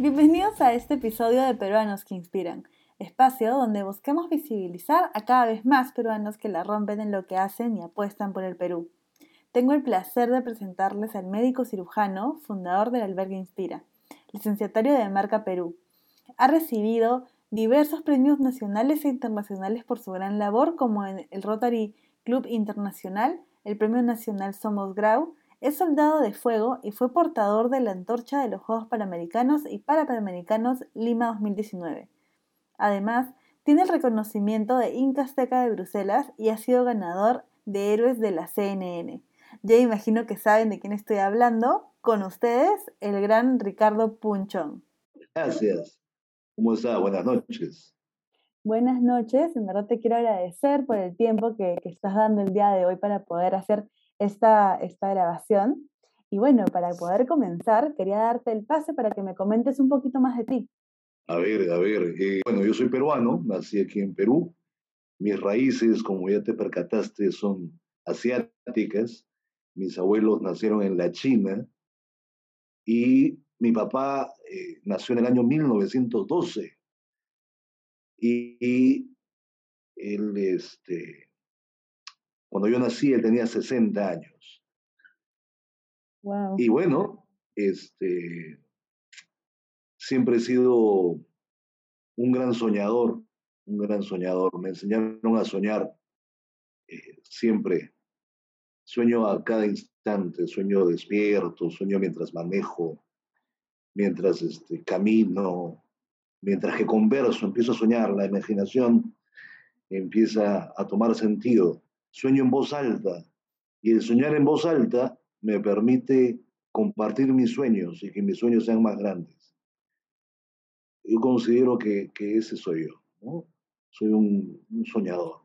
Bienvenidos a este episodio de Peruanos que Inspiran, espacio donde buscamos visibilizar a cada vez más peruanos que la rompen en lo que hacen y apuestan por el Perú. Tengo el placer de presentarles al médico cirujano, fundador del albergue Inspira, licenciatario de Marca Perú. Ha recibido diversos premios nacionales e internacionales por su gran labor, como en el Rotary Club Internacional, el Premio Nacional Somos Grau, es soldado de fuego y fue portador de la antorcha de los Juegos Panamericanos y Parapanamericanos Lima 2019. Además, tiene el reconocimiento de Inca Azteca de Bruselas y ha sido ganador de Héroes de la CNN. Ya imagino que saben de quién estoy hablando. Con ustedes, el gran Ricardo Punchón. Gracias. ¿Cómo está? Buenas noches. Buenas noches. En verdad te quiero agradecer por el tiempo que, que estás dando el día de hoy para poder hacer esta, esta grabación. Y bueno, para poder comenzar, quería darte el pase para que me comentes un poquito más de ti. A ver, a ver. Eh, bueno, yo soy peruano, nací aquí en Perú. Mis raíces, como ya te percataste, son asiáticas. Mis abuelos nacieron en la China y mi papá eh, nació en el año 1912. Y, y él, este, cuando yo nací, él tenía 60 años. Y bueno, este, siempre he sido un gran soñador, un gran soñador. Me enseñaron a soñar eh, siempre. Sueño a cada instante, sueño despierto, sueño mientras manejo, mientras este, camino, mientras que converso, empiezo a soñar, la imaginación empieza a tomar sentido sueño en voz alta y el soñar en voz alta me permite compartir mis sueños y que mis sueños sean más grandes. Yo considero que, ese soy yo. Soy un, soñador.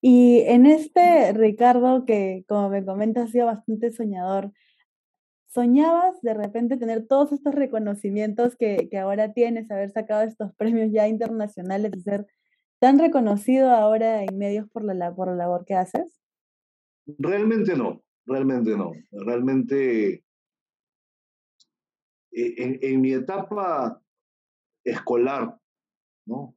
Y en este, Ricardo, que como me comentas, ha sido bastante soñador, ¿soñabas de repente tener todos estos reconocimientos que, que ahora tienes, haber sacado estos premios ya internacionales y ser tan reconocido ahora en medios por la, por la labor que haces? Realmente no, realmente no. Realmente eh, en, en mi etapa escolar, ¿no?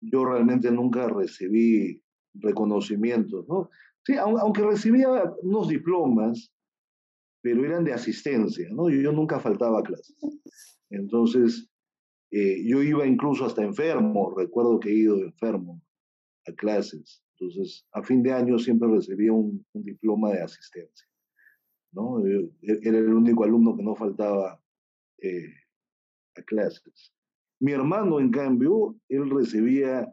Yo realmente nunca recibí reconocimientos, ¿no? Sí, aunque recibía unos diplomas, pero eran de asistencia, ¿no? Yo nunca faltaba a clases. Entonces, eh, yo iba incluso hasta enfermo, recuerdo que he ido enfermo a clases. Entonces, a fin de año siempre recibía un, diploma de asistencia. ¿no? E, era el único alumno que no faltaba eh, a clases. Mi hermano, en cambio, él recibía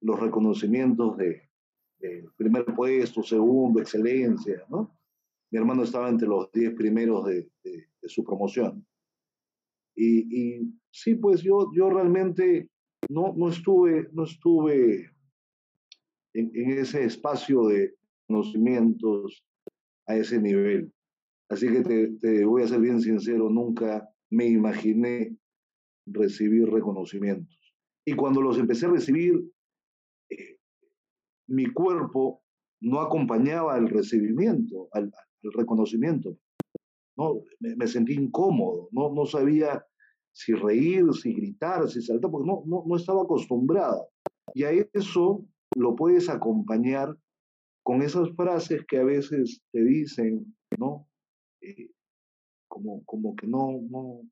los reconocimientos de, primer puesto, segundo, excelencia. ¿no? Mi hermano estaba entre los diez primeros de, de su promoción. Y, sí, pues yo, yo realmente no, no estuve, no estuve en, ese espacio de conocimientos a ese nivel. Así que te, voy a ser bien sincero, nunca me imaginé recibir reconocimientos. Y cuando los empecé a recibir, eh, mi cuerpo no acompañaba el recibimiento, al, reconocimiento. ¿no? Me, sentí incómodo, no, no sabía si reír, si gritar, si saltar, porque no, no, no estaba acostumbrada. Y a eso lo puedes acompañar con esas frases que a veces te dicen, ¿no? Eh, como, como que no, no,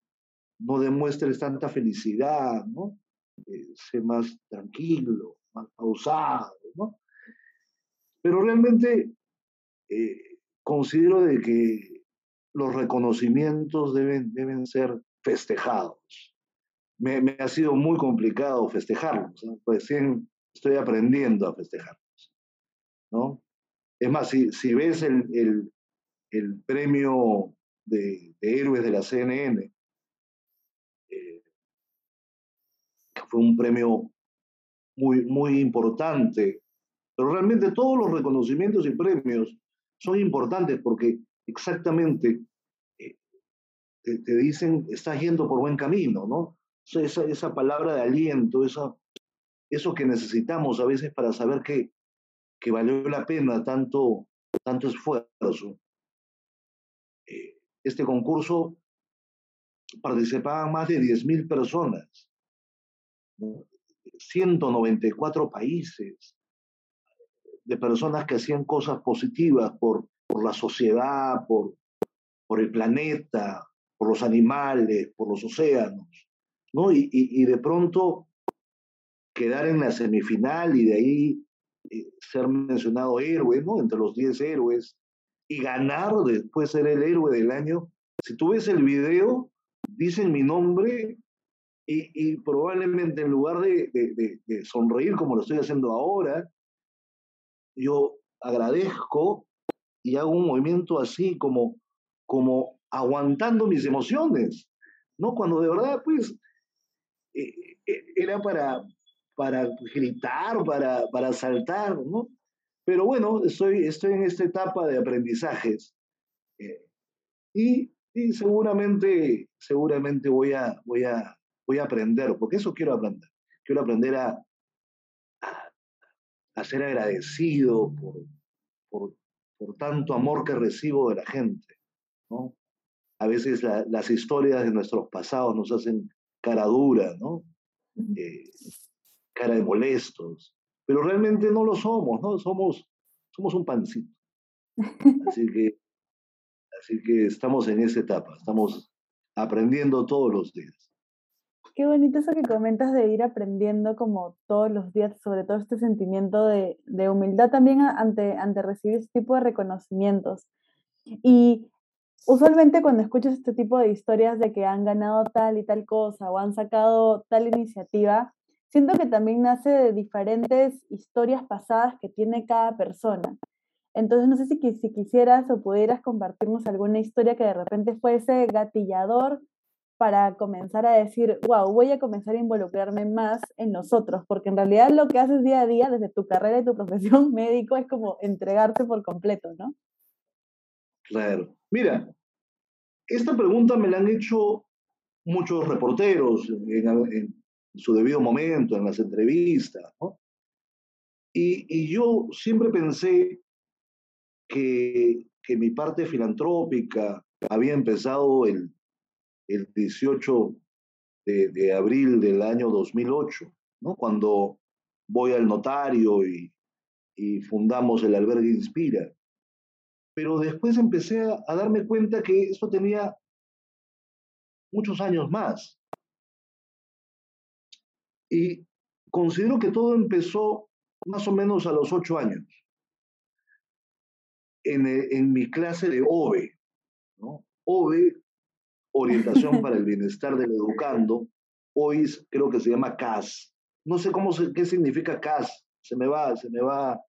no demuestres tanta felicidad, ¿no? Eh, sé más tranquilo, más pausado, ¿no? Pero realmente eh, considero de que los reconocimientos deben, deben ser festejados. Me, ha sido muy complicado festejarlos, recién estoy aprendiendo a festejarlos. ¿no? Es más, si, ves el, el, premio de, héroes de la CNN, eh, fue un premio muy, muy importante, pero realmente todos los reconocimientos y premios son importantes porque exactamente te, dicen, estás yendo por buen camino, ¿no? Esa, esa palabra de aliento, eso, eso que necesitamos a veces para saber que, que valió la pena tanto, tanto esfuerzo. Eh, este concurso participaban más de 10.000 personas, 194 países, de personas que hacían cosas positivas por, por la sociedad, por, por el planeta, por los animales, por los océanos, ¿no? Y, y, de pronto quedar en la semifinal y de ahí eh, ser mencionado héroe, ¿no? Entre los 10 héroes y ganar después ser el héroe del año. Si tú ves el video, dicen mi nombre y, y probablemente en lugar de, de, de, sonreír como lo estoy haciendo ahora, yo agradezco y hago un movimiento así como, como aguantando mis emociones, ¿no? Cuando de verdad, pues, eh, eh, era para, para gritar, para, para saltar, ¿no? Pero bueno, estoy, estoy en esta etapa de aprendizajes eh, y, y, seguramente, seguramente voy a, voy, a, voy a aprender, porque eso quiero aprender. Quiero aprender a, a, a ser agradecido por, por, por tanto amor que recibo de la gente. ¿no? A veces las historias de nuestros pasados nos hacen cara dura, ¿no? Eh, cara de molestos, pero realmente no lo somos, ¿no? Somos, somos un pancito. Así que, así que estamos en esa etapa, estamos aprendiendo todos los días. Qué bonito eso que comentas de ir aprendiendo como todos los días, sobre todo este sentimiento de, de humildad también ante, ante recibir ese tipo de reconocimientos. Y usualmente cuando escuchas este tipo de historias de que han ganado tal y tal cosa o han sacado tal iniciativa, siento que también nace de diferentes historias pasadas que tiene cada persona. Entonces, no sé si, si quisieras o pudieras compartirnos alguna historia que de repente fuese gatillador para comenzar a decir, wow, voy a comenzar a involucrarme más en nosotros, porque en realidad lo que haces día a día desde tu carrera y tu profesión médico es como entregarte por completo, ¿no? Claro. Mira, esta pregunta me la han hecho muchos reporteros en, su debido momento, en las entrevistas, ¿no? Y, y yo siempre pensé que, que mi parte filantrópica había empezado el el 18 de, abril del año 2008, ¿no? cuando voy al notario y, fundamos el albergue Inspira. Pero después empecé a, a darme cuenta que esto tenía muchos años más. Y considero que todo empezó más o menos a los ocho años, en, en mi clase de OVE. ¿no? OVE Orientación para el Bienestar del Educando. Hoy creo que se llama CAS. No sé cómo qué significa CAS. Se me va, se me va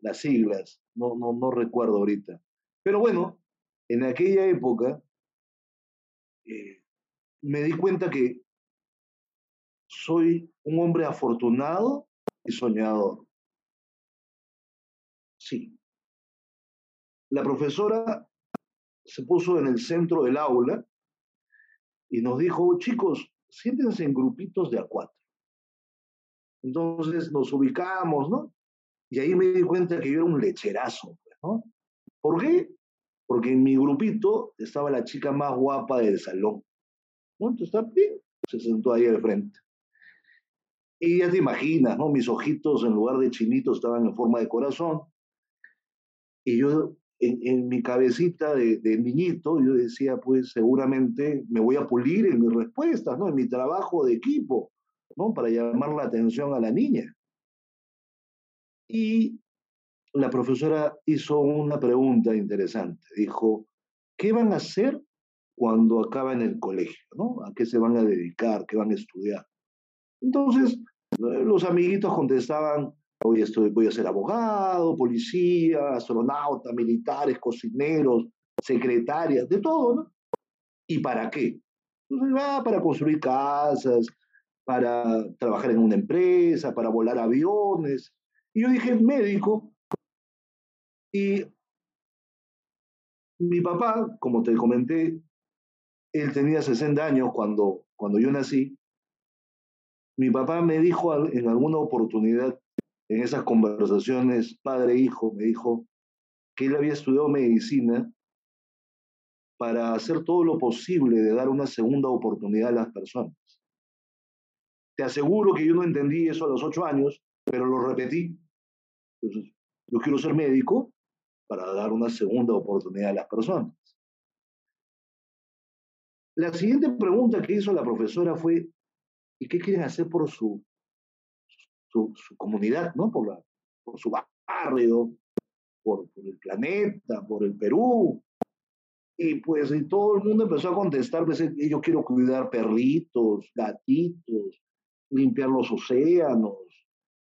las siglas. No, no, no recuerdo ahorita. Pero bueno, en aquella época eh, me di cuenta que soy un hombre afortunado y soñador. Sí. La profesora se puso en el centro del aula y nos dijo, chicos, siéntense en grupitos de a cuatro. Entonces nos ubicamos, ¿no? Y ahí me di cuenta que yo era un lecherazo, ¿no? ¿Por qué? Porque en mi grupito estaba la chica más guapa del salón. ¿No? Entonces, bien, se sentó ahí al frente. Y ya te imaginas, ¿no? Mis ojitos en lugar de chinitos estaban en forma de corazón. Y yo en, mi cabecita de, niñito, yo decía, pues seguramente me voy a pulir en mis respuestas, ¿no? En mi trabajo de equipo, ¿no? Para llamar la atención a la niña. Y la profesora hizo una pregunta interesante. Dijo, ¿qué van a hacer cuando acaben el colegio? ¿no? ¿A qué se van a dedicar? ¿Qué van a estudiar? Entonces, los amiguitos contestaban, Hoy estoy, voy a ser abogado, policía, astronauta, militares, cocineros, secretarias, de todo. ¿Y para qué? Pues va para construir casas, para trabajar en una empresa, para volar aviones. Y yo dije, médico. Y mi papá, como te comenté, él tenía 60 años cuando, cuando yo nací. Mi papá me dijo en alguna oportunidad, en esas conversaciones padre-hijo, me dijo que él había estudiado medicina para hacer todo lo posible de dar una segunda oportunidad a las personas. Te aseguro que yo no entendí eso a los ocho años, pero lo repetí. Yo quiero ser médico para dar una segunda oportunidad a las personas. La siguiente pregunta que hizo la profesora fue, ¿y qué quieren hacer por su, su, comunidad, ¿no? por, la, por su barrio, por, por, el planeta, por el Perú? Y pues y todo el mundo empezó a contestar, pues yo quiero cuidar perritos, gatitos, limpiar los océanos,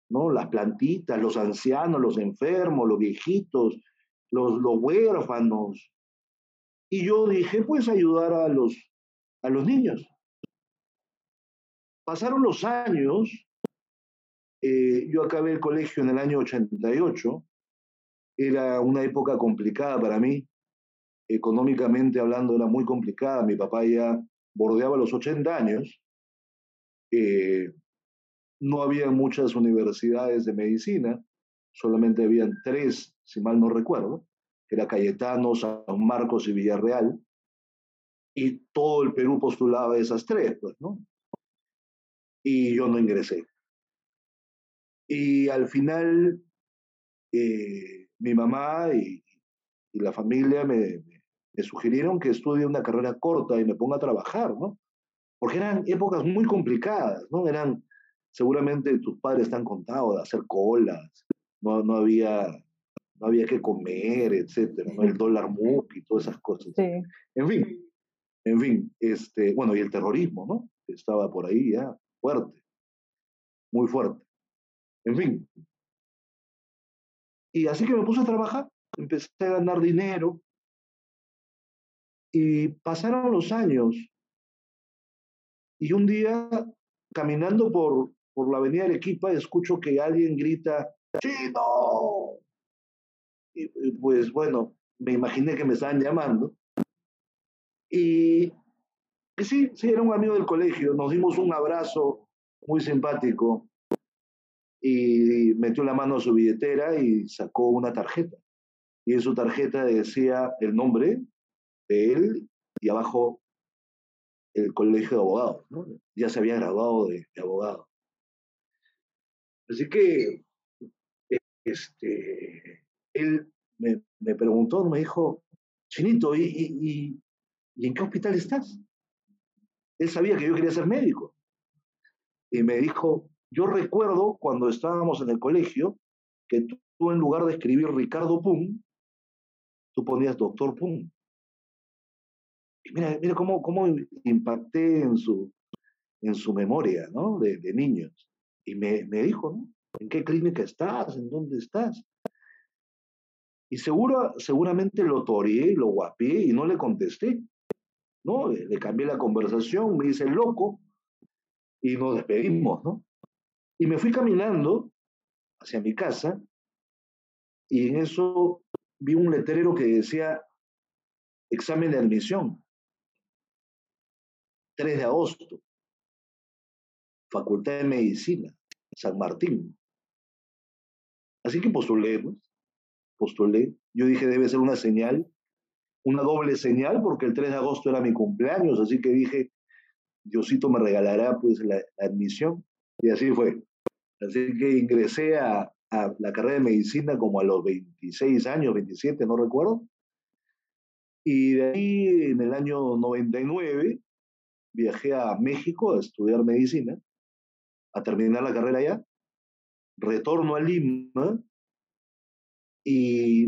¿no? Las plantitas, los ancianos, los enfermos, los viejitos, los, los huérfanos. Y yo dije, pues ayudar a los, a los niños. Pasaron los años, eh, yo acabé el colegio en el año 88, era una época complicada para mí, económicamente hablando era muy complicada, mi papá ya bordeaba los 80 años, eh, no había muchas universidades de medicina, solamente habían tres, si mal no recuerdo, que era Cayetano, San Marcos y Villarreal, y todo el Perú postulaba esas tres, pues, ¿no? Y yo no ingresé. Y al final, eh, mi mamá y, la familia me, me, sugirieron que estudie una carrera corta y me ponga a trabajar, ¿no? Porque eran épocas muy complicadas, ¿no? Eran seguramente tus padres están contados de hacer colas, no, no, había, no había que comer, etcétera, ¿no? el dólar MUC y todas esas cosas. En fin, en fin, este, bueno, y el terrorismo, ¿no? Estaba por ahí ya fuerte, muy fuerte. En fin. Y así que me puse a trabajar, empecé a ganar dinero y pasaron los años y un día caminando por, por la avenida Arequipa escucho que alguien grita, ¡Chino! Y, pues bueno, me imaginé que me estaban llamando. Y, sí, sí, era un amigo del colegio, nos dimos un abrazo muy simpático y metió la mano a su billetera y sacó una tarjeta. Y en su tarjeta decía el nombre de él y abajo el colegio de abogados. Ya se había graduado de abogado. Así que este, él me, me preguntó, me dijo, Chinito, ¿y, y, ¿y en qué hospital estás? Él sabía que yo quería ser médico. Y me dijo, yo recuerdo cuando estábamos en el colegio que tú, en lugar de escribir Ricardo Pum, tú ponías doctor Pum. Y mira, mira cómo, cómo impacté en su, en su memoria, ¿no? De niños. Y me, me dijo, ¿no? ¿En qué clínica estás? ¿En dónde estás? Y seguro, seguramente lo toreé, lo guapié y no le contesté. ¿no? Le cambié la conversación, me hice loco y nos despedimos, ¿no? Y me fui caminando hacia mi casa y en eso vi un letrero que decía examen de admisión, 3 de agosto. Facultad de Medicina, San Martín. Así que postulé, pues, postulé. Yo dije, debe ser una señal, una doble señal, porque el 3 de agosto era mi cumpleaños, así que dije, Diosito me regalará pues la, admisión. Y así fue. Así que ingresé a, a, la carrera de medicina como a los 26 años, 27, no recuerdo. Y de ahí, en el año 99, viajé a México a estudiar medicina a terminar la carrera ya, retorno a Lima y,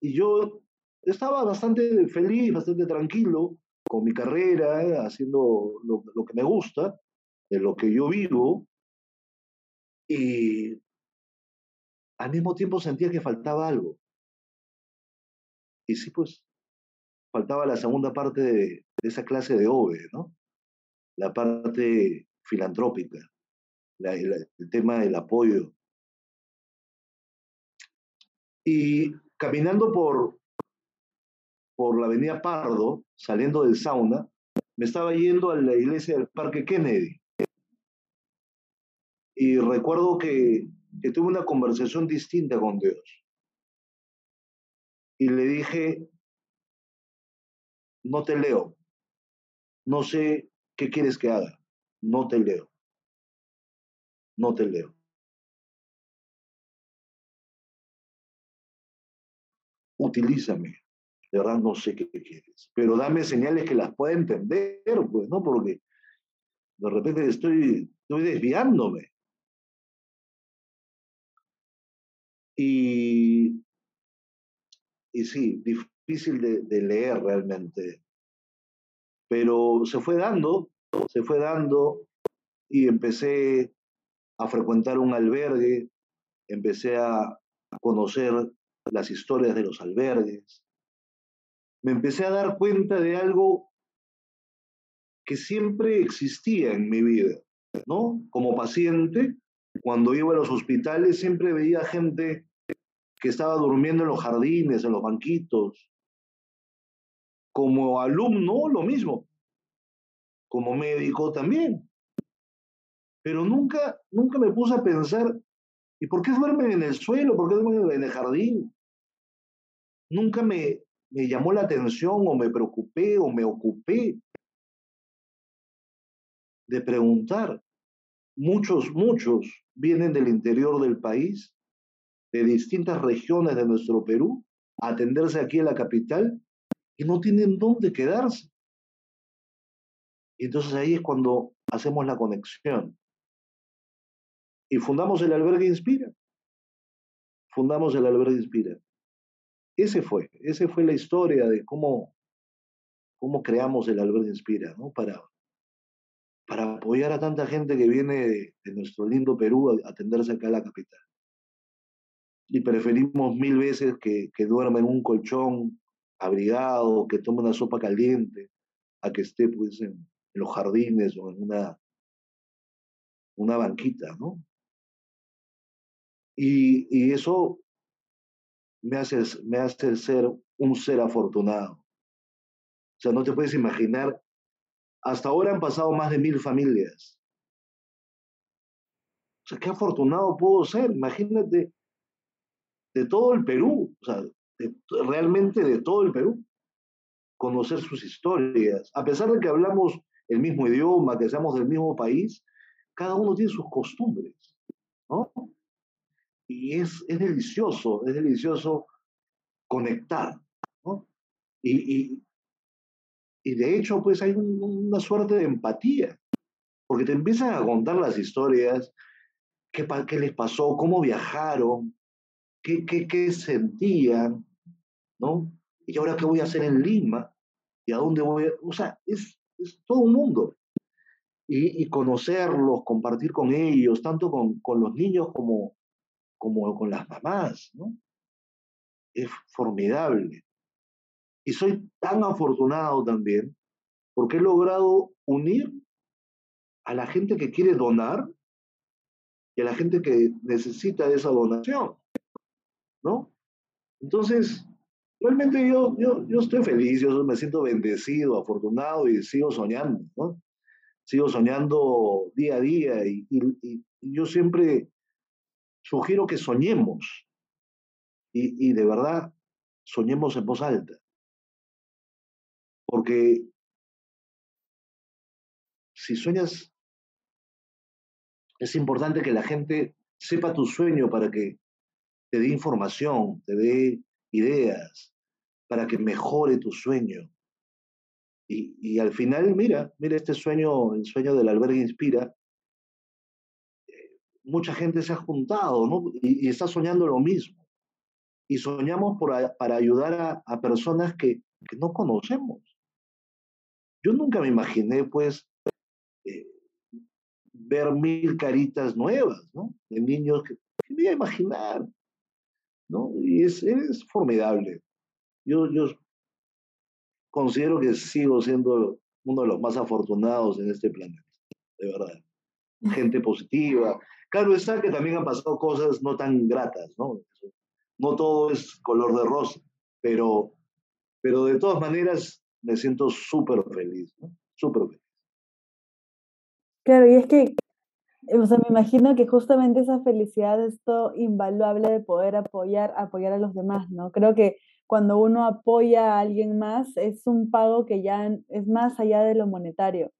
y yo estaba bastante feliz, bastante tranquilo con mi carrera, haciendo lo, que me gusta, de lo que yo vivo, y al mismo tiempo sentía que faltaba algo. Y sí, pues, faltaba la segunda parte de, de esa clase de OVE, ¿no? La parte filantrópica el, tema del apoyo. Y caminando por, por la avenida Pardo, saliendo del sauna, me estaba yendo a la iglesia del Parque Kennedy. Y recuerdo que, que tuve una conversación distinta con Dios. Y le dije, no te leo. No sé qué quieres que haga. No te leo. No te leo. Utilízame. De verdad no sé qué quieres. Pero dame señales que las pueda entender, pues, ¿no? Porque de repente estoy, estoy desviándome. Y, y sí, difícil de, leer realmente. Pero se fue dando, se fue dando y empecé a frecuentar un albergue, empecé a conocer las historias de los albergues. Me empecé a dar cuenta de algo que siempre existía en mi vida, ¿no? Como paciente, cuando iba a los hospitales siempre veía gente que estaba durmiendo en los jardines, en los banquitos. Como alumno, lo mismo. Como médico también. Pero nunca, nunca me puse a pensar, ¿y por qué duermen en el suelo? ¿Por qué duermen en el jardín? Nunca me, llamó la atención o me preocupé o me ocupé de preguntar. Muchos, muchos vienen del interior del país de distintas regiones de nuestro Perú a atenderse aquí en la capital y no tienen dónde quedarse. Y entonces ahí es cuando hacemos la conexión. Y fundamos el albergue Inspira. Fundamos el albergue Inspira. Ese fue, ese fue la historia de cómo, cómo creamos el albergue Inspira, ¿no? Para, para apoyar a tanta gente que viene de, nuestro lindo Perú a atenderse acá en la capital y preferimos mil veces que, que duerma en un colchón abrigado, que tome una sopa caliente, a que esté pues en, los jardines o en una, una banquita, ¿no? Y, eso me hace, me hace ser un ser afortunado. O sea, no te puedes imaginar, hasta ahora han pasado más de mil familias. O sea, qué afortunado puedo ser. Imagínate de todo el Perú, o sea, realmente de todo el Perú, conocer sus historias. A pesar de que hablamos el mismo idioma, que seamos del mismo país, cada uno tiene sus costumbres, ¿no? Y es, es delicioso, es delicioso conectar, ¿no? Y, y, y de hecho, pues hay una suerte de empatía, porque te empiezan a contar las historias, qué, qué les pasó, cómo viajaron, qué, qué, qué sentían, ¿no? Y ahora qué voy a hacer en Lima, y a dónde voy a... O sea, es, es todo un mundo. Y, y, conocerlos, compartir con ellos, tanto con, con los niños como, como con las mamás, ¿no? Es formidable. Y soy tan afortunado también porque he logrado unir a la gente que quiere donar y a la gente que necesita de esa donación. ¿no? Entonces, realmente yo, yo, yo estoy feliz, yo me siento bendecido, afortunado y sigo soñando, ¿no? Sigo soñando día a día y, y, yo siempre sugiero que soñemos y, y de verdad soñemos en voz alta. Porque si sueñas, es importante que la gente sepa tu sueño para que te dé información, te dé ideas para que mejore tu sueño. Y, y, al final, mira, mira este sueño, el sueño del albergue inspira. Mucha gente se ha juntado ¿no? y, y, está soñando lo mismo. Y soñamos por, para ayudar a, a personas que, que, no conocemos. Yo nunca me imaginé, pues, eh, ver mil caritas nuevas, ¿no? De niños que, que me iba a imaginar. ¿no? Y es, es formidable. Yo, yo considero que sigo siendo uno de los más afortunados en este planeta, de verdad. Gente positiva. Claro está que también han pasado cosas no tan gratas, ¿no? No todo es color de rosa, pero, pero de todas maneras me siento súper feliz, ¿no? Súper feliz. Claro, y es que o sea, me imagino que justamente esa felicidad es todo invaluable de poder apoyar, apoyar a los demás, ¿no? Creo que cuando uno apoya a alguien más, es un pago que ya es más allá de lo monetario.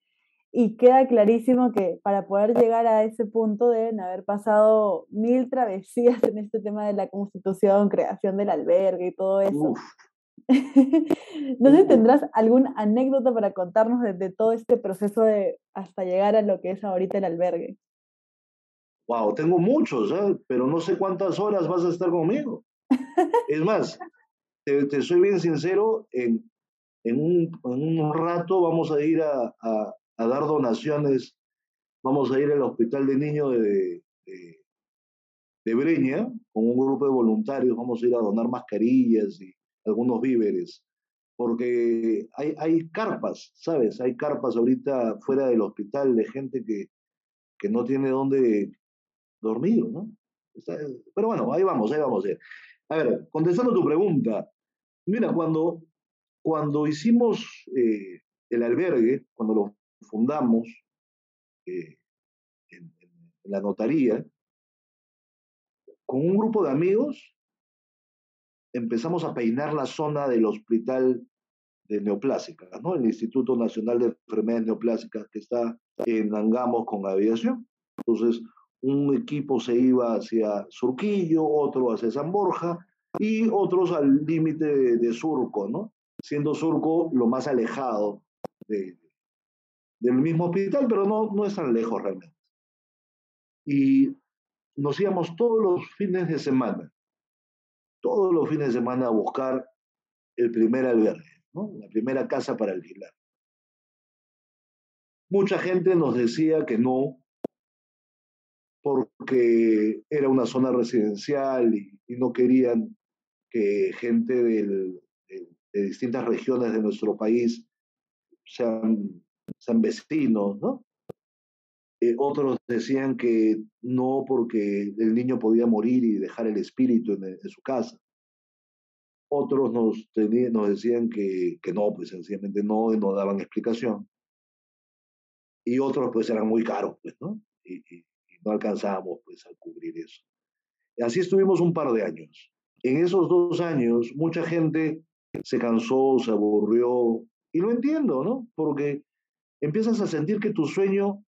Y queda clarísimo que para poder llegar a ese punto deben haber pasado mil travesías en este tema de la constitución, creación del albergue y todo eso. no sé, ¿tendrás alguna anécdota para contarnos de, todo este proceso de hasta llegar a lo que es ahorita el albergue? Wow, tengo muchos, ¿eh? pero no sé cuántas horas vas a estar conmigo. es más, te, soy bien sincero, en, en, un, rato vamos a ir a, a, dar donaciones, vamos a ir al Hospital de Niños de, de, Breña con un grupo de voluntarios, vamos a ir a donar mascarillas y algunos víveres, porque hay, hay carpas, ¿sabes? Hay carpas ahorita fuera del hospital de gente que, que no tiene dónde dormir, ¿no? Pero bueno, ahí vamos, ahí vamos. A ver, contestando tu pregunta, mira, cuando, cuando hicimos eh, el albergue, cuando lo fundamos eh, en, la notaría, con un grupo de amigos, empezamos a peinar la zona del hospital de neoplásicas, ¿no? El Instituto Nacional de Enfermedades Neoplásicas que está en Angamos con aviación. Entonces, un equipo se iba hacia Surquillo, otro hacia San Borja y otros al límite de, Surco, ¿no? Siendo Surco lo más alejado del mismo hospital, pero no, no es tan lejos realmente. Y nos íbamos todos los fines de semana todos los fines de semana a buscar el primer albergue, la primera casa para alquilar. Mucha gente nos decía que no, porque era una zona residencial y, no querían que gente de, distintas regiones de nuestro país sean, sean vecinos, ¿no? Eh, otros decían que no porque el niño podía morir y dejar el espíritu en, su casa. Otros nos, nos decían que, que, no, pues sencillamente no, y no daban explicación. Y otros pues eran muy caros, pues, ¿no? Y, no alcanzábamos pues a cubrir eso. Y así estuvimos un par de años. En esos dos años mucha gente se cansó, se aburrió, y lo entiendo, ¿no? Porque empiezas a sentir que tu sueño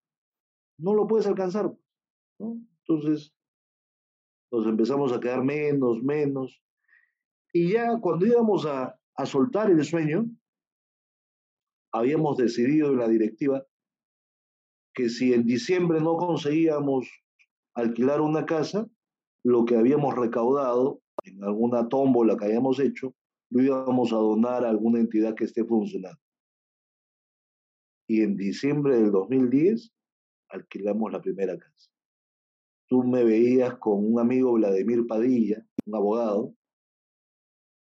no lo puedes alcanzar. Entonces, nos empezamos a quedar menos, menos. Y ya cuando íbamos a, a soltar el sueño, habíamos decidido en la directiva que si en diciembre no conseguíamos alquilar una casa, lo que habíamos recaudado en alguna tómbola que habíamos hecho, lo íbamos a donar a alguna entidad que esté funcionando. Y en diciembre del 2010 alquilamos la primera casa. Tú me veías con un amigo Vladimir Padilla, un abogado.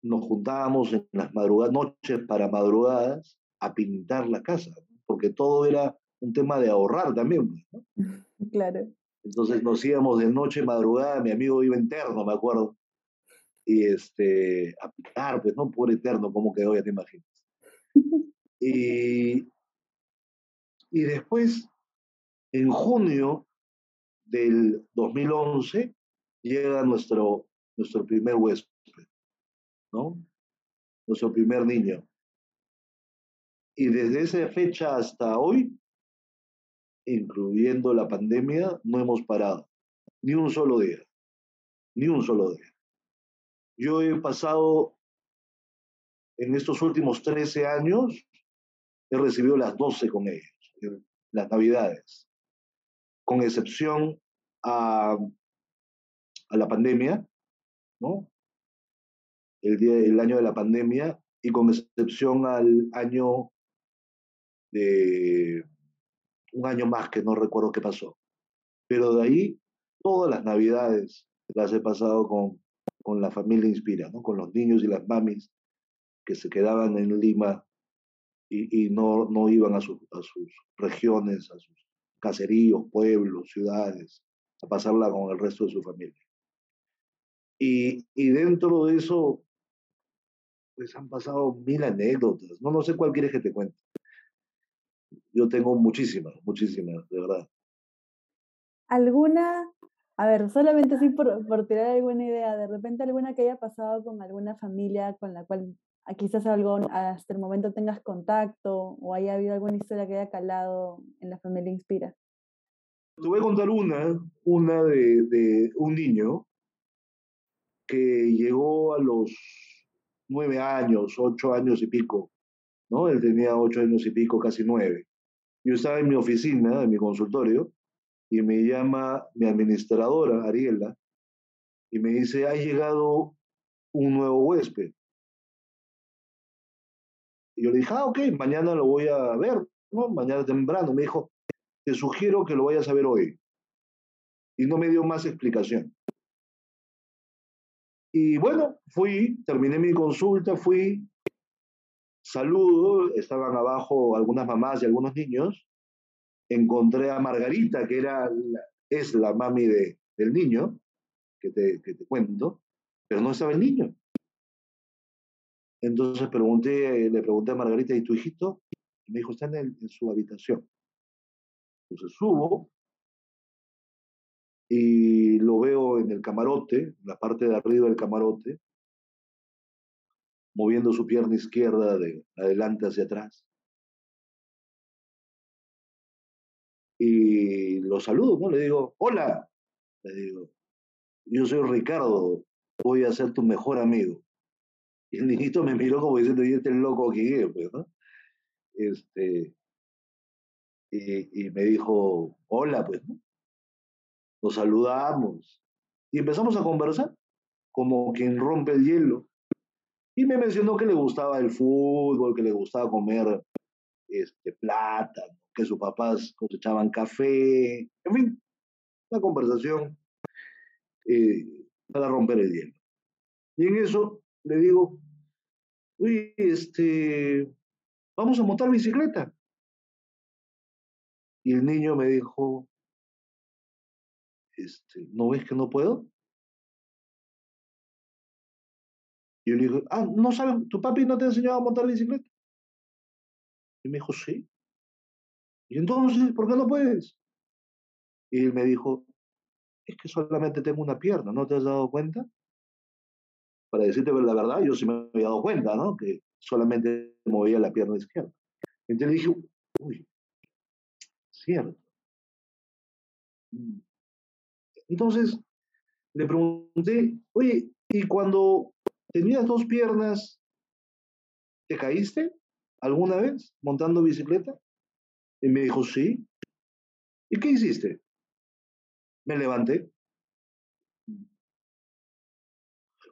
Nos juntábamos en las madrugadas, noches para madrugadas a pintar la casa, porque todo era un tema de ahorrar también. Pues, claro. Entonces nos íbamos de noche, madrugada, mi amigo iba interno, me acuerdo, y este, a pintar, pues, ¿no? Por eterno, como quedó, ya te imaginas. Y, y después en junio del 2011 llega nuestro, nuestro primer huésped, ¿no? Nuestro primer niño. Y desde esa fecha hasta hoy, incluyendo la pandemia, no hemos parado. Ni un solo día. Ni un solo día. Yo he pasado en estos últimos 13 años, he recibido las 12 con las navidades con excepción a, a la pandemia, ¿no? El, día, el año de la pandemia y con excepción al año de un año más que no recuerdo qué pasó. Pero de ahí, todas las navidades las he pasado con, con la familia Inspira, ¿no? con los niños y las mamis que se quedaban en Lima y, y no, no iban a, a sus regiones, a sus caseríos, pueblos, ciudades, a pasarla con el resto de su familia. Y, y dentro de eso, pues han pasado mil anécdotas. No, no sé cuál quieres que te cuente. Yo tengo muchísimas, muchísimas, de verdad. ¿Alguna A ver, solamente así por, por tirar alguna idea, de repente alguna que haya pasado con alguna familia con la cual quizás algo hasta el momento tengas contacto o haya habido alguna historia que haya calado en la familia Inspira. Te voy a contar una, una de, de un niño que llegó a los nueve años, ocho años y pico, ¿no? Él tenía ocho años y pico, casi nueve. Yo estaba en mi oficina, en mi consultorio, y me llama mi administradora, Ariela, y me dice, ha llegado un nuevo huésped. Y yo le dije, ah, ok, mañana lo voy a ver, ¿no? Mañana temprano. Me dijo, te sugiero que lo vayas a ver hoy. Y no me dio más explicación. Y bueno, fui, terminé mi consulta, fui, saludo, estaban abajo algunas mamás y algunos niños, encontré a Margarita, que era es la mami de, del niño, que te, que te cuento, pero no estaba el niño. Entonces pregunté, le pregunté a Margarita, ¿y tu hijito? Y me dijo, está en, en su habitación. Entonces subo y lo veo en el camarote, la parte de arriba del camarote, moviendo su pierna izquierda de adelante hacia atrás. Y lo saludo, ¿no? Le digo, hola. Le digo, yo soy Ricardo, voy a ser tu mejor amigo. Y el niñito me miró como diciendo, y este loco que es, pues, ¿no? Este, y, y, me dijo, hola, pues, ¿no? Nos saludamos y empezamos a conversar como quien rompe el hielo. Y me mencionó que le gustaba el fútbol, que le gustaba comer este, plátano, que sus papás cosechaban café, en fin, una conversación eh, para romper el hielo. Y en eso le digo, uy, este, vamos a montar bicicleta. Y el niño me dijo, este, ¿no ves que no puedo? Y yo le dije, ah, no sabes, tu papi no te ha enseñado a montar bicicleta. Y me dijo, sí. Y entonces, ¿por qué no puedes? Y él me dijo, es que solamente tengo una pierna, ¿no te has dado cuenta? Para decirte la verdad, yo sí me había dado cuenta, ¿no? Que solamente movía la pierna izquierda. Entonces dije, uy, cierto. Mm. Entonces le pregunté, oye, ¿y cuando tenías dos piernas, te caíste alguna vez montando bicicleta? Y me dijo, sí. ¿Y qué hiciste? Me levanté.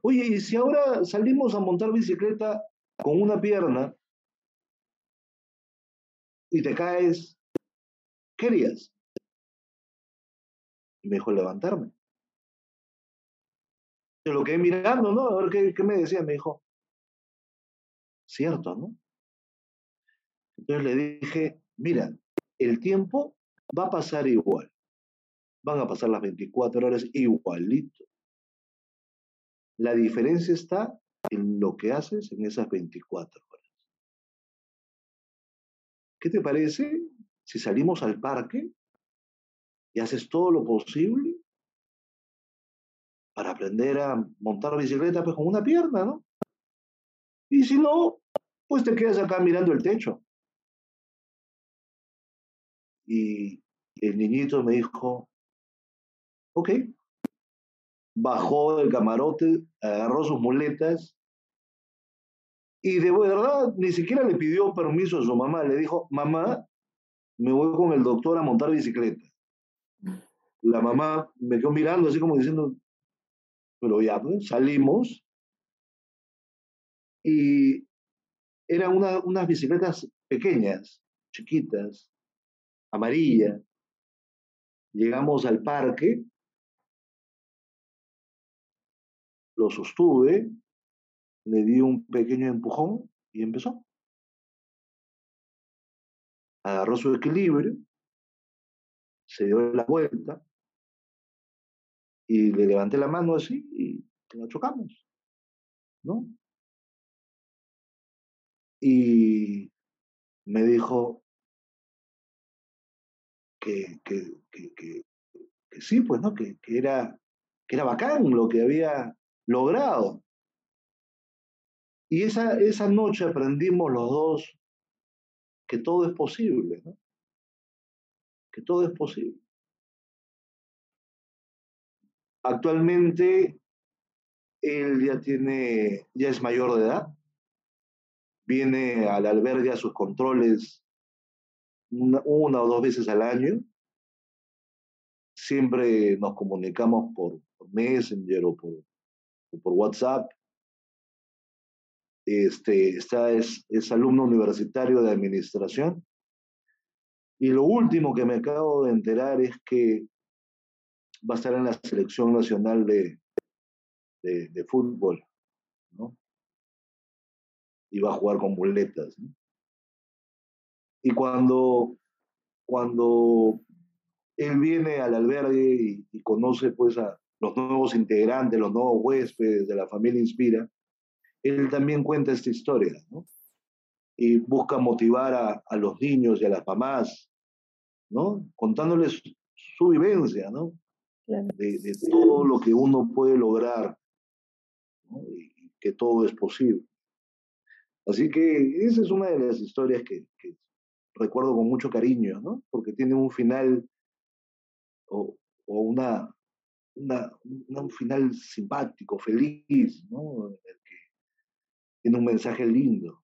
Oye, ¿y si ahora salimos a montar bicicleta con una pierna y te caes, ¿qué harías? Y me dijo levantarme. Yo lo quedé mirando, ¿no? A ver qué, qué me decía. Me dijo, cierto, ¿no? Entonces le dije, mira, el tiempo va a pasar igual. Van a pasar las 24 horas igualito. La diferencia está en lo que haces en esas 24 horas. ¿Qué te parece si salimos al parque y haces todo lo posible para aprender a montar bicicleta pues con una pierna, ¿no? Y si no, pues te quedas acá mirando el techo. Y el niñito me dijo, ok, bajó del camarote, agarró sus muletas y de verdad ni siquiera le pidió permiso a su mamá, le dijo, mamá, me voy con el doctor a montar bicicleta la mamá me quedó mirando así como diciendo, pero ya, pues, salimos. Y eran unas bicicletas pequeñas, chiquitas, amarillas. Llegamos al parque, lo sostuve, le di un pequeño empujón y empezó. Agarró su equilibrio, se dio la vuelta y le levanté la mano así y la chocamos, ¿no? Y me dijo que, que, que, que, sí, pues, ¿no? Que, que, era, que era bacán lo que había logrado. Y esa, esa noche aprendimos los dos que todo es posible, ¿no? Que todo es posible. Actualmente él ya tiene, ya es mayor de edad, viene al albergue a sus controles una, o dos veces al año. Siempre nos comunicamos por, Messenger o por, por WhatsApp. Este, está, es, es alumno universitario de administración. Y lo último que me acabo de enterar es que va a estar en la selección nacional de, de, fútbol, ¿no? Y va a jugar con muletas. Y cuando, cuando él viene al albergue y, conoce pues a los nuevos integrantes, los nuevos huéspedes de la familia Inspira, él también cuenta esta historia, ¿no? Y busca motivar a, a los niños y a las mamás, ¿no? Contándoles su vivencia, ¿no? De, todo lo que uno puede lograr, y que todo es posible. Así que esa es una de las historias que, recuerdo con mucho cariño, ¿no? porque tiene un final o, una, un final simpático, feliz, ¿no? que tiene un mensaje lindo.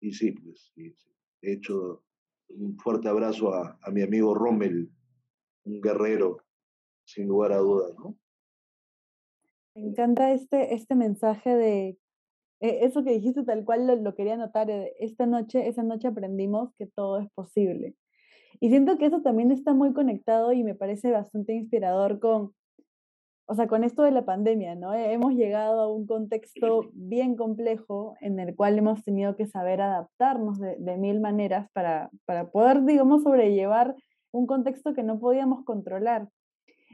Y sí, pues, sí, de hecho, un fuerte abrazo a, a mi amigo Rommel, un guerrero, sin lugar a dudas, ¿no? Me encanta este, este mensaje de e, eso que dijiste tal cual lo, quería notar. Eh, esta noche, esa noche aprendimos que todo es posible. Y siento que eso también está muy conectado y me parece bastante inspirador con, o sea, con esto de la pandemia, ¿no? Hemos llegado a un contexto bien complejo en el cual hemos tenido que saber adaptarnos de, de mil maneras para, para poder, digamos, sobrellevar un contexto que no podíamos controlar.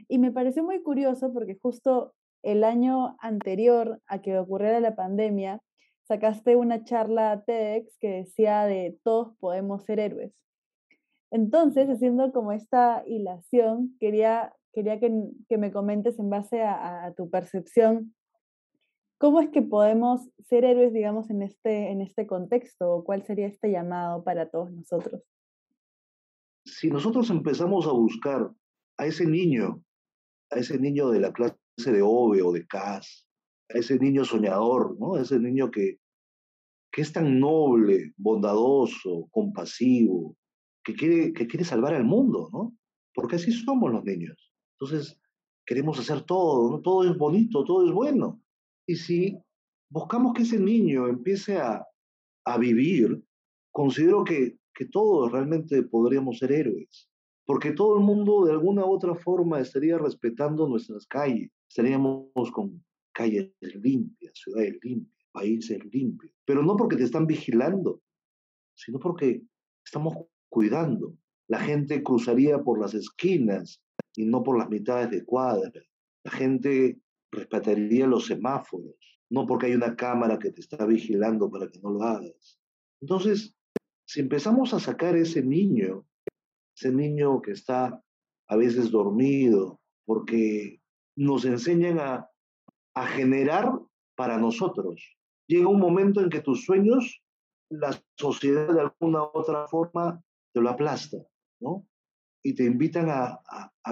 Y me pareció muy curioso porque justo el año anterior a que ocurriera la pandemia, sacaste una charla TEDx que decía de todos podemos ser héroes. Entonces, haciendo como esta hilación, quería, quería que, me comentes en base a, tu percepción, ¿cómo es que podemos ser héroes, digamos, en este, en este contexto? ¿Cuál sería este llamado para todos nosotros? si nosotros empezamos a buscar a ese niño, a ese niño de la clase de OVE o de CAS, a ese niño soñador, ¿no? A ese niño que, que es tan noble, bondadoso, compasivo, que quiere, que quiere salvar al mundo, ¿no? Porque así somos los niños. Entonces, queremos hacer todo, ¿no? Todo es bonito, todo es bueno. Y si buscamos que ese niño empiece a, a vivir, considero que que todos realmente podríamos ser héroes, porque todo el mundo de alguna u otra forma estaría respetando nuestras calles, estaríamos con calles limpias, ciudades limpias, países limpios, pero no porque te están vigilando, sino porque estamos cuidando. La gente cruzaría por las esquinas y no por las mitades de cuadra. La gente respetaría los semáforos, no porque hay una cámara que te está vigilando para que no lo hagas. Entonces, si empezamos a sacar ese niño, ese niño que está a veces dormido, porque nos enseñan a, generar para nosotros. Llega un momento en que tus sueños, la sociedad de alguna u otra forma lo aplasta, ¿no? Y te invitan a,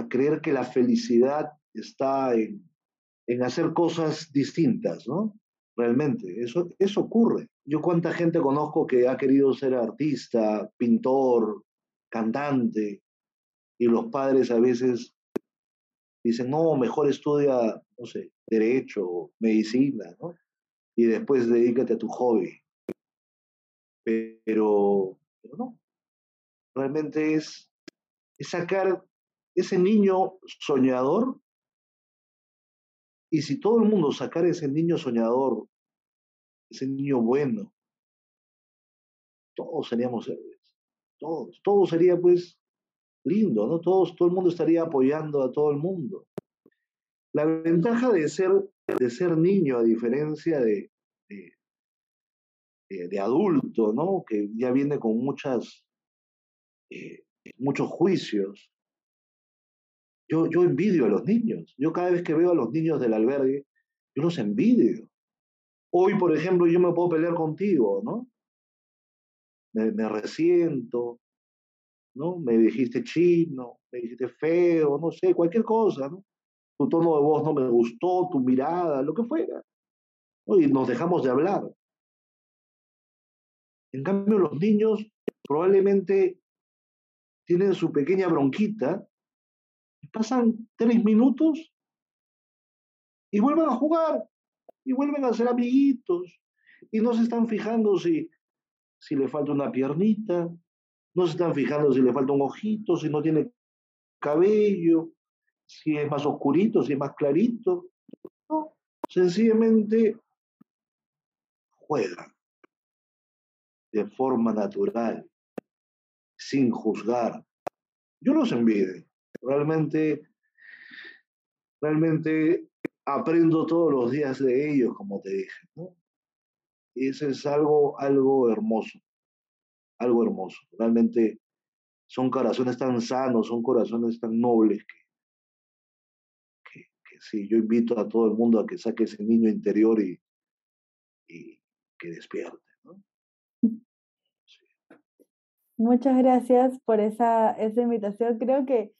creer que la felicidad está en, en hacer cosas distintas, ¿no? realmente. Eso, eso ocurre. Yo cuánta gente conozco que ha querido ser artista, pintor, cantante, y los padres a veces dicen, no, mejor estudia, no sé, derecho, medicina, ¿no? Y después dedícate a tu hobby. Pero, pero no. Realmente es, sacar ese niño soñador y si todo el mundo sacara ese niño soñador, ese niño bueno, todos seríamos héroes. Todos. Todo sería pues lindo, ¿no? Todos, todo el mundo estaría apoyando a todo el mundo. La ventaja de ser, de ser niño, a diferencia de, de, adulto, ¿no? Que ya viene con muchas, eh, muchos juicios, Yo, yo envidio a los niños. Yo cada vez que veo a los niños del albergue, yo los envidio. Hoy, por ejemplo, yo me puedo pelear contigo, ¿no? Me, me resiento, ¿no? Me dijiste chino, me dijiste feo, no sé, cualquier cosa, ¿no? Tu tono de voz no me gustó, tu mirada, lo que fuera. Y nos dejamos de hablar. En cambio, los niños probablemente tienen su pequeña bronquita pasan tres minutos y vuelven a jugar y vuelven a ser amiguitos y no se están fijando si, si le falta una piernita, no se están fijando si le falta un ojito, si no tiene cabello, si es más oscurito, si es más clarito. No, sencillamente juegan de forma natural, sin juzgar. Yo los envidio. Realmente, realmente aprendo todos los días de ellos, como te dije. Y eso es algo, algo hermoso, algo hermoso. Realmente son corazones tan sanos, son corazones tan nobles que, que, sí, yo invito a todo el mundo a que saque ese niño interior y, y que despierte. Muchas gracias por esa, esa invitación. Creo que,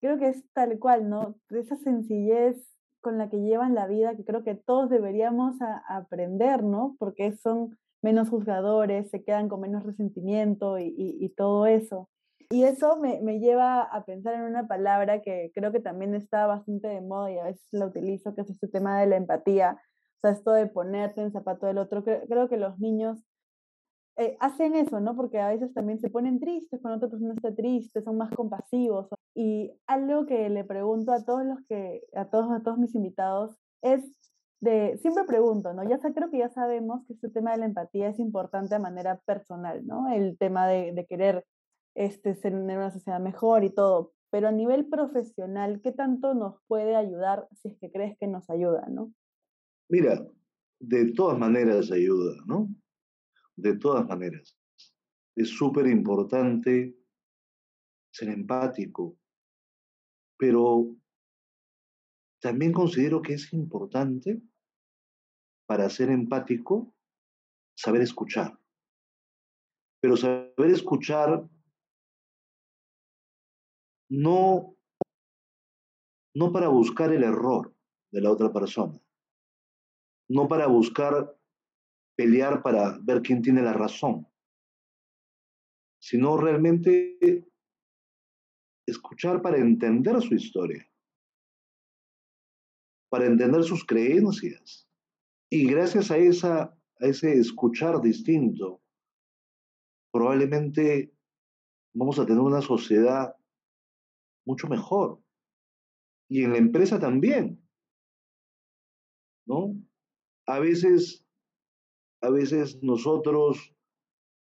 creo que es tal cual, ¿no? Esa sencillez con la que llevan la vida, que creo que todos deberíamos aprender, ¿no? Porque son menos juzgadores, se quedan con menos resentimiento y, y, todo eso. Y eso me, me, lleva a pensar en una palabra que creo que también está bastante de moda y a veces la utilizo, que es este tema de la empatía. O sea, esto de ponerte en zapato del otro. Creo, creo que los niños eh, hacen eso, ¿no? Porque a veces también se ponen tristes cuando otra persona está triste, son más compasivos. Y algo que le pregunto a todos los que, a todos, a todos mis invitados, es de, siempre pregunto, ¿no? Ya creo que ya sabemos que este tema de la empatía es importante de manera personal, ¿no? El tema de, querer este, ser una sociedad mejor y todo. Pero a nivel profesional, ¿qué tanto nos puede ayudar si es que crees que nos ayuda, ¿no? Mira, de todas maneras ayuda, ¿no? De todas maneras. Es súper importante ser empático, pero también considero que es importante para ser empático saber escuchar. Pero saber escuchar no, no para buscar el error de la otra persona, no para buscar pelear para ver quién tiene la razón, sino realmente escuchar para entender su historia, para entender sus creencias. Y gracias a, esa, a ese escuchar distinto, probablemente vamos a tener una sociedad mucho mejor. Y en la empresa también. ¿No? A veces a veces nosotros,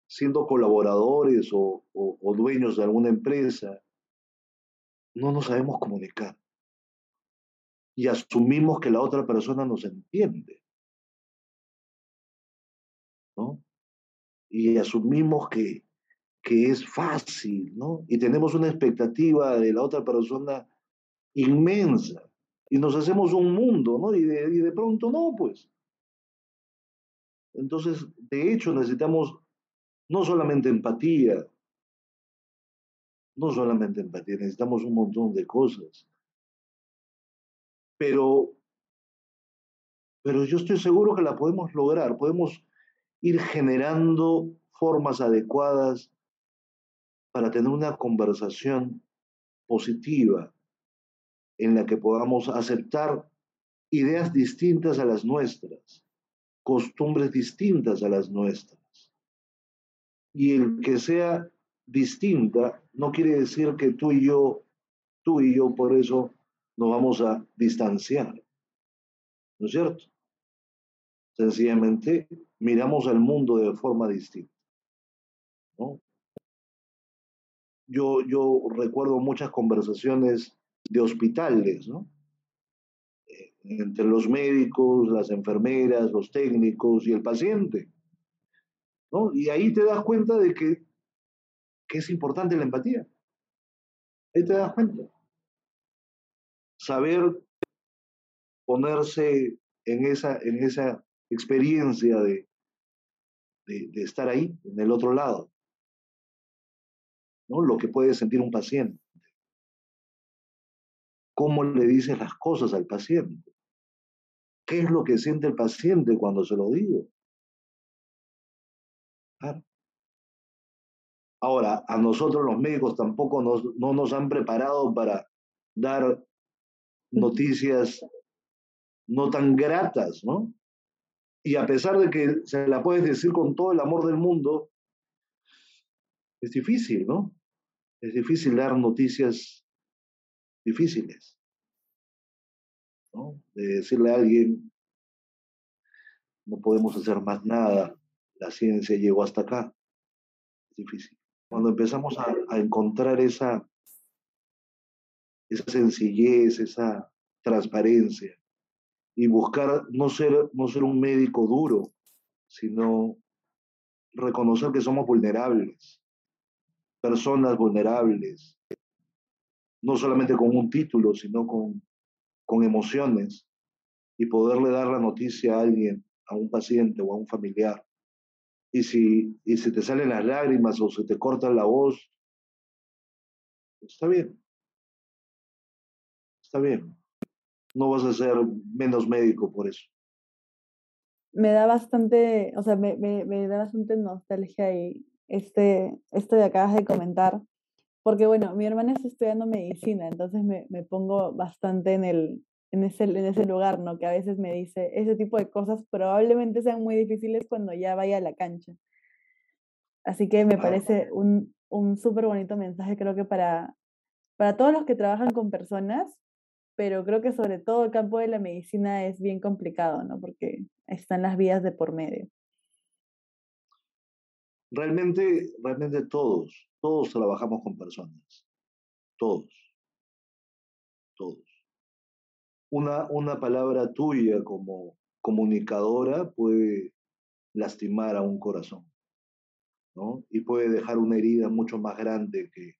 siendo colaboradores o, dueños de alguna empresa, no nos sabemos comunicar y asumimos que la otra persona nos entiende. ¿no? Y asumimos que, que es fácil, ¿no? Y tenemos una expectativa de la otra persona inmensa. Y nos hacemos un mundo, ¿no? Y de, y de pronto no, pues. Entonces, de hecho, necesitamos no solamente empatía, no solamente empatía, necesitamos un montón de cosas. Pero, pero yo estoy seguro que la podemos lograr, podemos ir generando formas adecuadas para tener una conversación positiva en la que podamos aceptar ideas distintas a las nuestras costumbres distintas a las nuestras. Y el que sea distinta no quiere decir que tú y yo, tú y yo por eso nos vamos a distanciar. ¿No es cierto? Sencillamente miramos al mundo de forma distinta. ¿no? Yo, yo recuerdo muchas conversaciones de hospitales, ¿no? Entre los médicos, las enfermeras, los técnicos y el paciente. ¿no? Y ahí te das cuenta de que, que es importante la empatía. Ahí te das cuenta. saber ponerse en esa, en esa experiencia de, de, estar ahí, en el otro lado. ¿no? Lo que puede sentir un paciente. ¿Cómo le dices las cosas al paciente? ¿Qué es lo que siente el paciente cuando se lo digo? Ahora, a nosotros los médicos tampoco nos, no nos han preparado para dar noticias no tan gratas, ¿no? Y a pesar de que se la puedes decir con todo el amor del mundo, es difícil, ¿no? Es difícil dar noticias difíciles, ¿no? De decirle a alguien, no podemos hacer más nada, la ciencia llegó hasta acá. Es difícil. Cuando empezamos a, encontrar esa, esa sencillez, esa transparencia, y buscar no ser, no ser un médico duro, sino reconocer que somos vulnerables, personas vulnerables, no solamente con un título, sino con, con emociones, y poderle dar la noticia a alguien, a un paciente o a un familiar. Y si, y si te salen las lágrimas o se te corta la voz, está bien. Está bien no vas a ser menos médico por eso. Me da bastante, o sea, me, me, me da bastante nostalgia y este, esto de acabas de comentar, porque bueno, mi hermana está estudiando medicina, entonces me, me pongo bastante en, el, en, ese, en ese lugar, ¿no? Que a veces me dice, ese tipo de cosas probablemente sean muy difíciles cuando ya vaya a la cancha. Así que me parece un, un súper bonito mensaje, creo que para, para todos los que trabajan con personas, pero creo que sobre todo el campo de la medicina es bien complicado, ¿no? Porque están las vías de por medio. Realmente, realmente todos, todos trabajamos con personas. Todos. Todos. Una, una palabra tuya como comunicadora puede lastimar a un corazón, ¿no? Y puede dejar una herida mucho más grande que,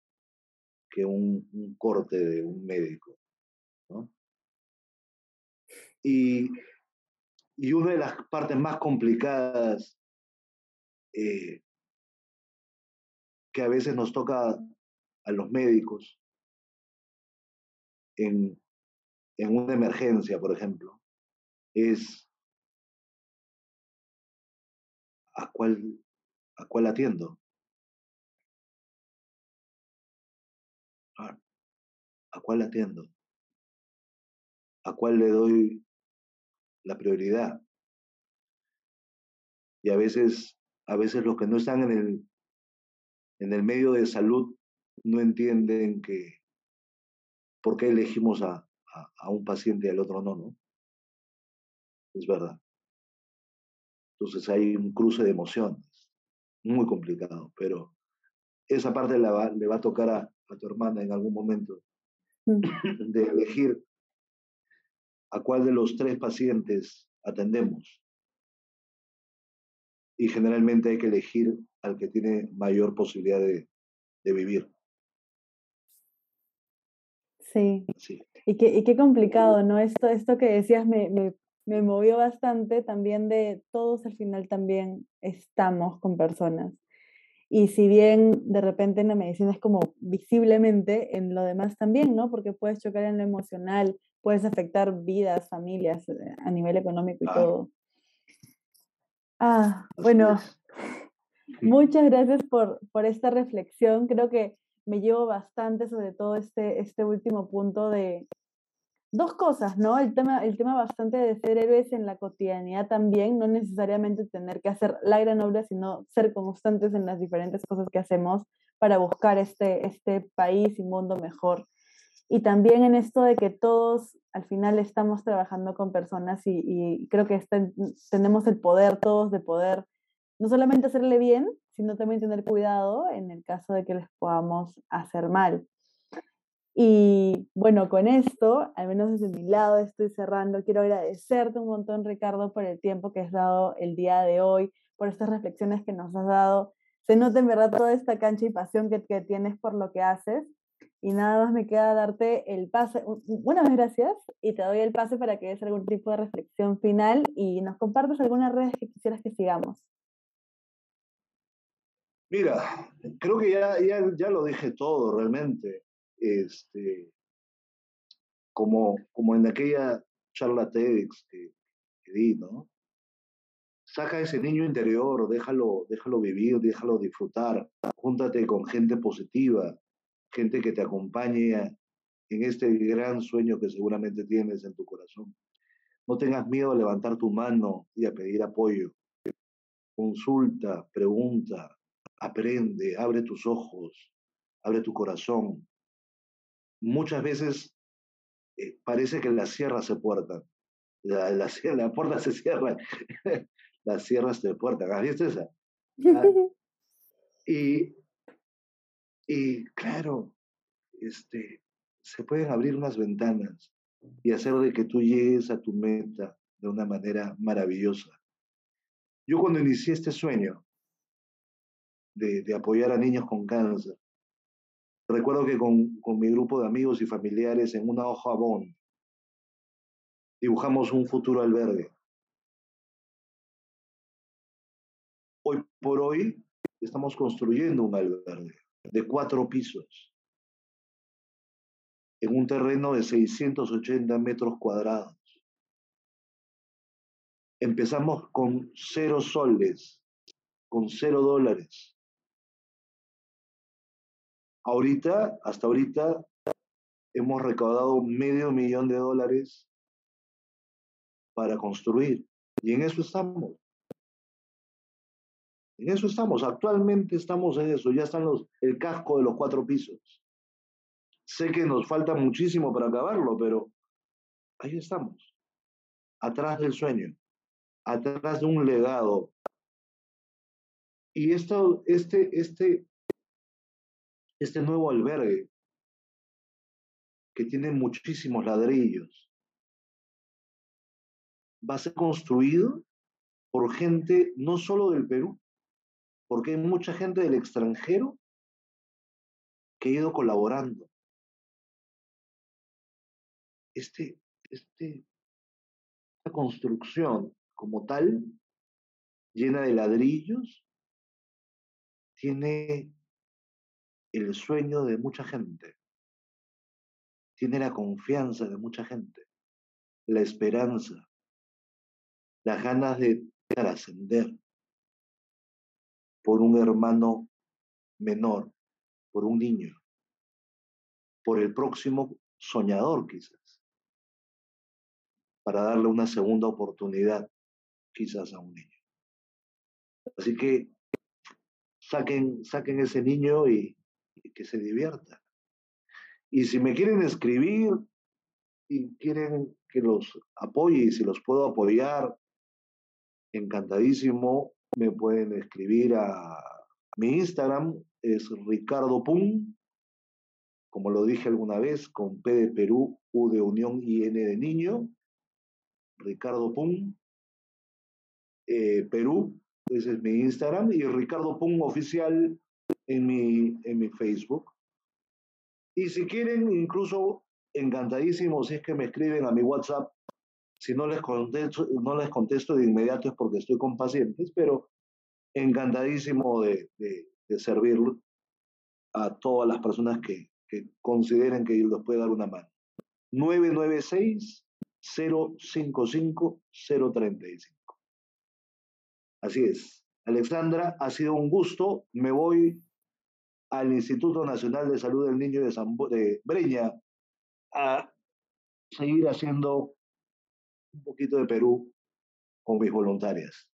que un corte de un médico. Y, y, una de las partes más complicadas eh, que a veces nos toca a los médicos en, una emergencia, por ejemplo, es a cuál, a cuál atiendo. ¿A cuál atiendo? a cuál le doy la prioridad. Y a veces, a veces los que no están en el, en el medio de salud no entienden que por qué elegimos a, a, un paciente y al otro no, ¿no? Es verdad. Entonces hay un cruce de emociones, muy complicado, pero esa parte la va, le va a tocar a, a tu hermana en algún momento, mm. de elegir a cuál de los tres pacientes atendemos. Y generalmente hay que elegir al que tiene mayor posibilidad de, vivir. Sí. Y, qué, y qué complicado, ¿no? Esto, esto que decías me, me, me movió bastante también de todos al final también estamos con personas. Y si bien de repente en la medicina es como visiblemente, en lo demás también, ¿no? Porque puedes chocar en lo emocional, puedes afectar vidas, familias eh, a nivel económico y todo. Ah, bueno, muchas gracias por, por esta reflexión. Creo que me llevo bastante, sobre todo este, este último punto de dos cosas, ¿no? El tema, el tema bastante de ser héroes en la cotidianidad también, no necesariamente tener que hacer la gran obra, sino ser constantes en las diferentes cosas que hacemos para buscar este, este país y mundo mejor y también en esto de que todos al final estamos trabajando con personas y, creo que tenemos el poder todos de poder no solamente hacerle bien, sino también tener cuidado en el caso de que les podamos hacer mal. Y bueno, con esto, al menos desde mi lado, estoy cerrando. Quiero agradecerte un montón, Ricardo, por el tiempo que has dado el día de hoy, por estas reflexiones que nos has dado. Se nota en verdad toda esta cancha y pasión que, que tienes por lo que haces Y nada más me queda darte el pase. Buenas gracias y te doy el pase para que des algún tipo de reflexión final y nos compartas algunas redes que quisieras que sigamos. Mira, creo que ya, ya, lo dije todo realmente. Este, como, como en aquella charla TEDx que, que di, ¿no? saca ese niño interior, déjalo, déjalo vivir, déjalo disfrutar, júntate con gente positiva, gente que te acompañe en este gran sueño que seguramente tienes en tu corazón. No tengas miedo a levantar tu mano y a pedir apoyo. Consulta, pregunta, aprende, abre tus ojos, abre tu corazón. Muchas veces eh, parece que las sierras se puertan, la, la, la se cierra las sierras de puerta. ¿Has visto esa? y, y claro, este, se pueden abrir unas ventanas y hacer de que tú llegues a tu meta de una manera maravillosa. Yo cuando inicié este sueño de, apoyar a niños con cáncer, recuerdo que con, con, mi grupo de amigos y familiares en una hoja bond dibujamos un futuro albergue Hoy por hoy estamos construyendo un albergue de cuatro pisos en un terreno de 680 metros cuadrados. Empezamos con cero soles, con cero dólares. Ahorita, hasta ahorita, hemos recaudado medio millón de dólares para construir. Y en eso estamos. En eso estamos, actualmente estamos en eso, ya están los, el casco de los cuatro pisos. Sé que nos falta muchísimo para acabarlo, pero ahí estamos, atrás del sueño, atrás de un legado. Y esto, este, este, este nuevo albergue, que tiene muchísimos ladrillos, va a ser construido por gente no solo del Perú, porque hay mucha gente del extranjero que ha ido colaborando. Este, este, esta construcción como tal, llena de ladrillos, tiene el sueño de mucha gente, tiene la confianza de mucha gente, la esperanza, las ganas de trascender por un hermano menor, por un niño, por el próximo soñador quizás, para darle una segunda oportunidad quizás a un niño. Así que saquen, saquen ese niño y, y que se divierta. Y si me quieren escribir y quieren que los apoye y si los puedo apoyar, encantadísimo me pueden escribir a, mi Instagram, es Ricardo Pum, como lo dije alguna vez, con P de Perú, U de Unión y N de Niño, Ricardo Pum, eh, Perú, ese es mi Instagram, y Ricardo Pum oficial en mi, en mi Facebook. Y si quieren, incluso encantadísimo, si es que me escriben a mi WhatsApp si no les contesto, no les contesto de inmediato es porque estoy con pacientes, pero encantadísimo de, de, servir a todas las personas que, que consideren que les puede dar una mano. 996-055-035. Así es. Alexandra, ha sido un gusto. Me voy al Instituto Nacional de Salud del Niño de, de Breña a seguir haciendo un poquito de Perú con mis voluntarias.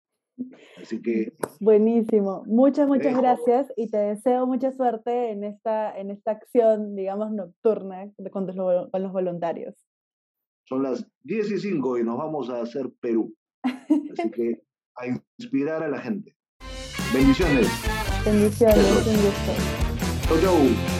Así que... Buenísimo. Muchas, muchas gracias y te deseo mucha suerte en esta, en esta acción, digamos, nocturna con los, con los voluntarios. Son las 10 y 5 y nos vamos a hacer Perú. Así que a inspirar a la gente. Bendiciones. Bendiciones, un gusto. Chau, chau.